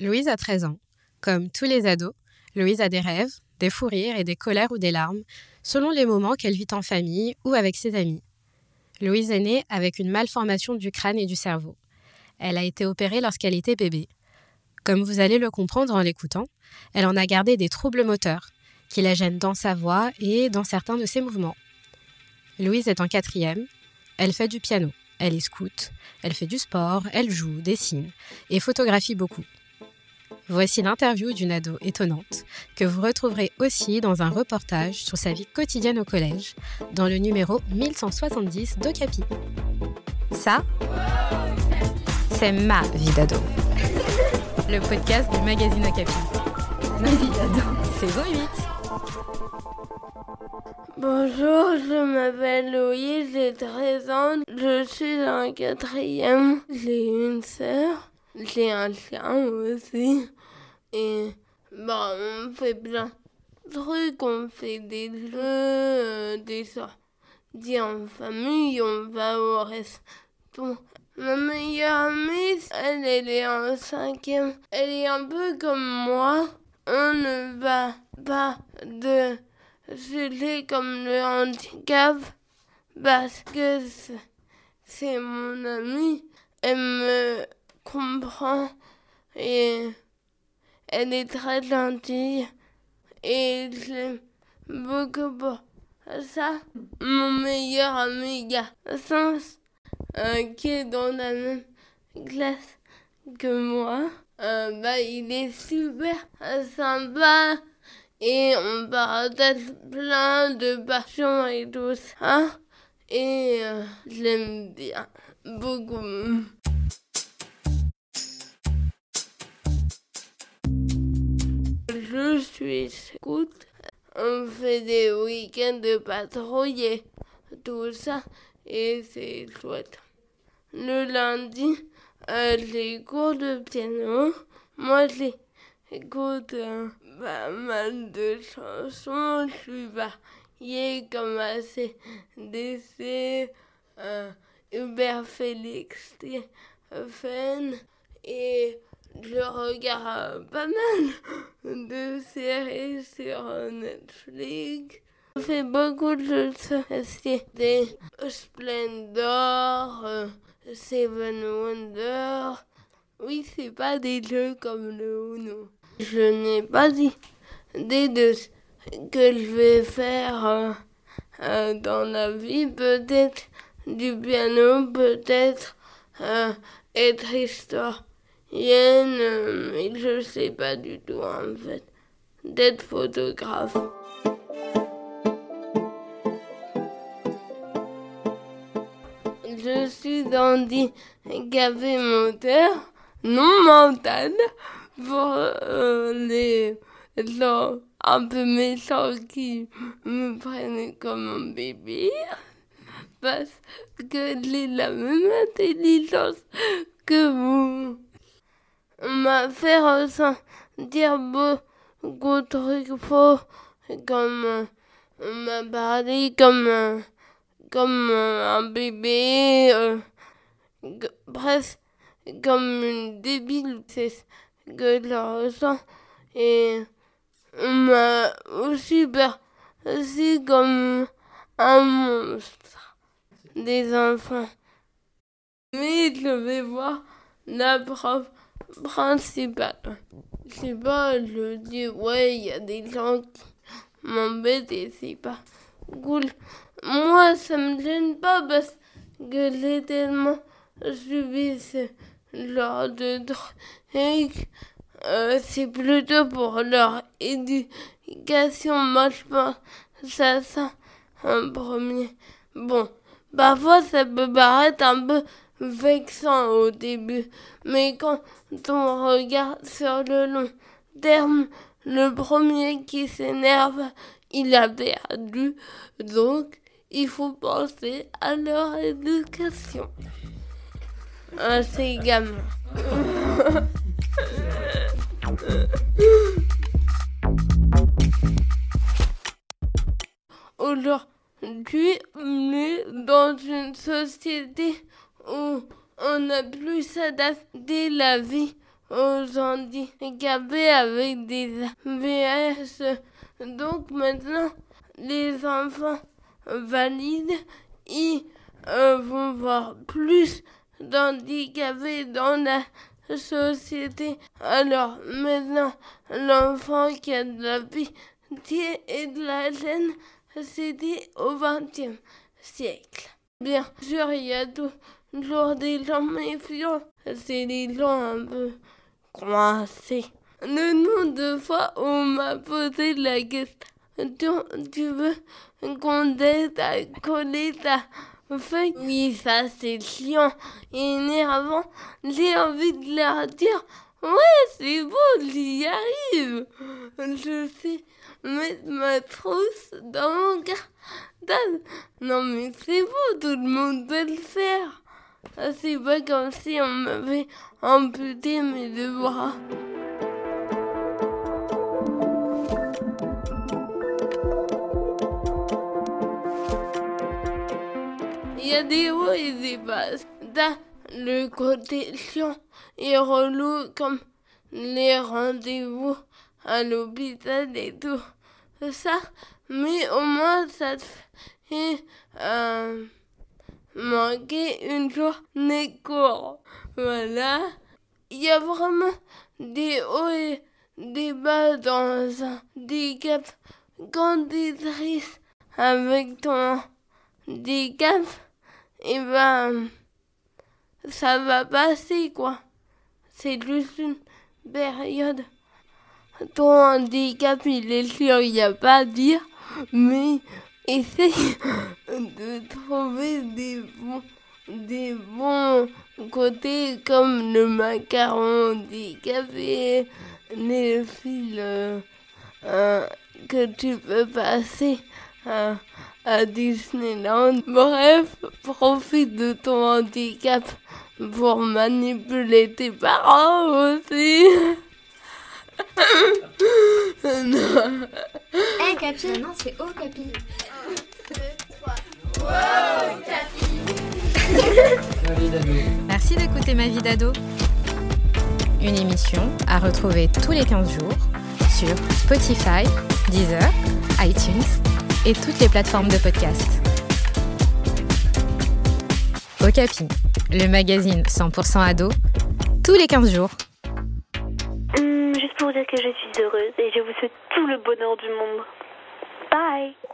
Louise a 13 ans. Comme tous les ados, Louise a des rêves, des fous rires et des colères ou des larmes, selon les moments qu'elle vit en famille ou avec ses amis. Louise est née avec une malformation du crâne et du cerveau. Elle a été opérée lorsqu'elle était bébé. Comme vous allez le comprendre en l'écoutant, elle en a gardé des troubles moteurs, qui la gênent dans sa voix et dans certains de ses mouvements. Louise est en quatrième. Elle fait du piano. Elle est scout. Elle fait du sport. Elle joue, dessine et photographie beaucoup. Voici l'interview d'une ado étonnante que vous retrouverez aussi dans un reportage sur sa vie quotidienne au collège dans le numéro 1170 d'Ocapi. Ça, c'est ma vie d'ado. Le podcast du magazine Okapi. Ma vie d'ado. Saison 8. Bonjour, je m'appelle Louise, j'ai 13 ans, je suis en quatrième, j'ai une sœur, j'ai un chien aussi, et bah on fait plein de trucs, on fait des jeux, euh, des sorties en famille, on va au resto. Ma meilleure amie, elle, elle est en cinquième, elle est un peu comme moi, on ne va pas de je comme le handicap parce que c'est mon amie. Elle me comprend et elle est très gentille et j'aime beaucoup pour ça. Mon meilleur ami Sens, euh, qui est dans la même classe que moi, euh, bah, il est super sympa et on partage plein de passions et tout ça. Et euh, j'aime bien beaucoup. Je suis scout. On fait des week-ends de patrouille tout ça. Et c'est chouette. Le lundi, euh, j'ai cours de piano. Moi, j'écoute euh, pas mal de chansons. Je suis variée comme assez DC, euh, Hubert Félix, Fun et je regarde pas mal de séries sur Netflix. Je fais beaucoup de des Splendor, euh, Seven Wonders. Oui, c'est pas des jeux comme le Uno. Je n'ai pas dit de ce que je vais faire euh, euh, dans la vie. Peut-être du piano, peut-être euh, être historienne, mais je sais pas du tout en fait. D'être photographe. Je suis handicapé moteur, non mental pour euh, les gens un peu méchants qui me prennent comme un bébé parce que j'ai la même intelligence que vous. M'a fait ressentir beaucoup de trucs faux comme on m'a parlé comme comme un bébé euh, presque comme une débile que je ressens. Et on m'a aussi perçu comme un monstre des enfants. Mais je vais voir la prof principale. Je sais pas, je dis, ouais, il y a des gens qui m'embêtent et c'est pas cool. Moi, ça me gêne pas parce que j'ai tellement subi ce genre de trucs euh, c'est plutôt pour leur éducation. Moi, je pense ça, ça en premier. Bon, parfois ça peut paraître un peu vexant au début, mais quand on regarde sur le long terme, le premier qui s'énerve, il a perdu. Donc, il faut penser à leur éducation. Ah, c'est gamin. adapté la vie aux handicapés avec des VS. Donc maintenant, les enfants valides, ils euh, vont voir plus d'handicapés dans la société. Alors maintenant, l'enfant qui a de la pitié et de la gêne, c'était au XXe siècle. Bien sûr, il y a toujours des gens méfiants. C'est des gens un peu coincés. Le nombre de fois où on m'a posé la question, tu veux qu'on t'aide à coller ta feuille? Oui, ça c'est chiant et énervant. J'ai envie de leur dire, ouais, c'est beau, j'y arrive. Je sais mettre ma trousse dans mon cartable. Non mais c'est beau, tout le monde peut le faire. C'est pas comme si on m'avait amputé mes deux bras. Il y a des hauts et des bas. Dans le côté chiant et relou comme les rendez-vous à l'hôpital et tout ça. Mais au moins ça fait euh, manquer une journée courte. Voilà. Il y a vraiment des hauts et des bas dans un handicap. Quand tu triste avec ton handicap, et ben ça va passer quoi. C'est juste une période. Ton handicap, il est sûr, il n'y a pas à dire, mais essaye de trouver des bons, des bons côtés comme le macaron handicapé, les fils euh, euh, que tu peux passer. À Disneyland. Bref, profite de ton handicap pour manipuler tes parents aussi. non. Eh, Capi Non, c'est Oh, Capi. 1, 2, 3. Capi Merci d'écouter Ma vie d'ado. Une émission à retrouver tous les 15 jours sur Spotify, Deezer, iTunes et toutes les plateformes de podcast. Okapi, le magazine 100% ado, tous les 15 jours. Hum, juste pour dire que je suis heureuse et je vous souhaite tout le bonheur du monde. Bye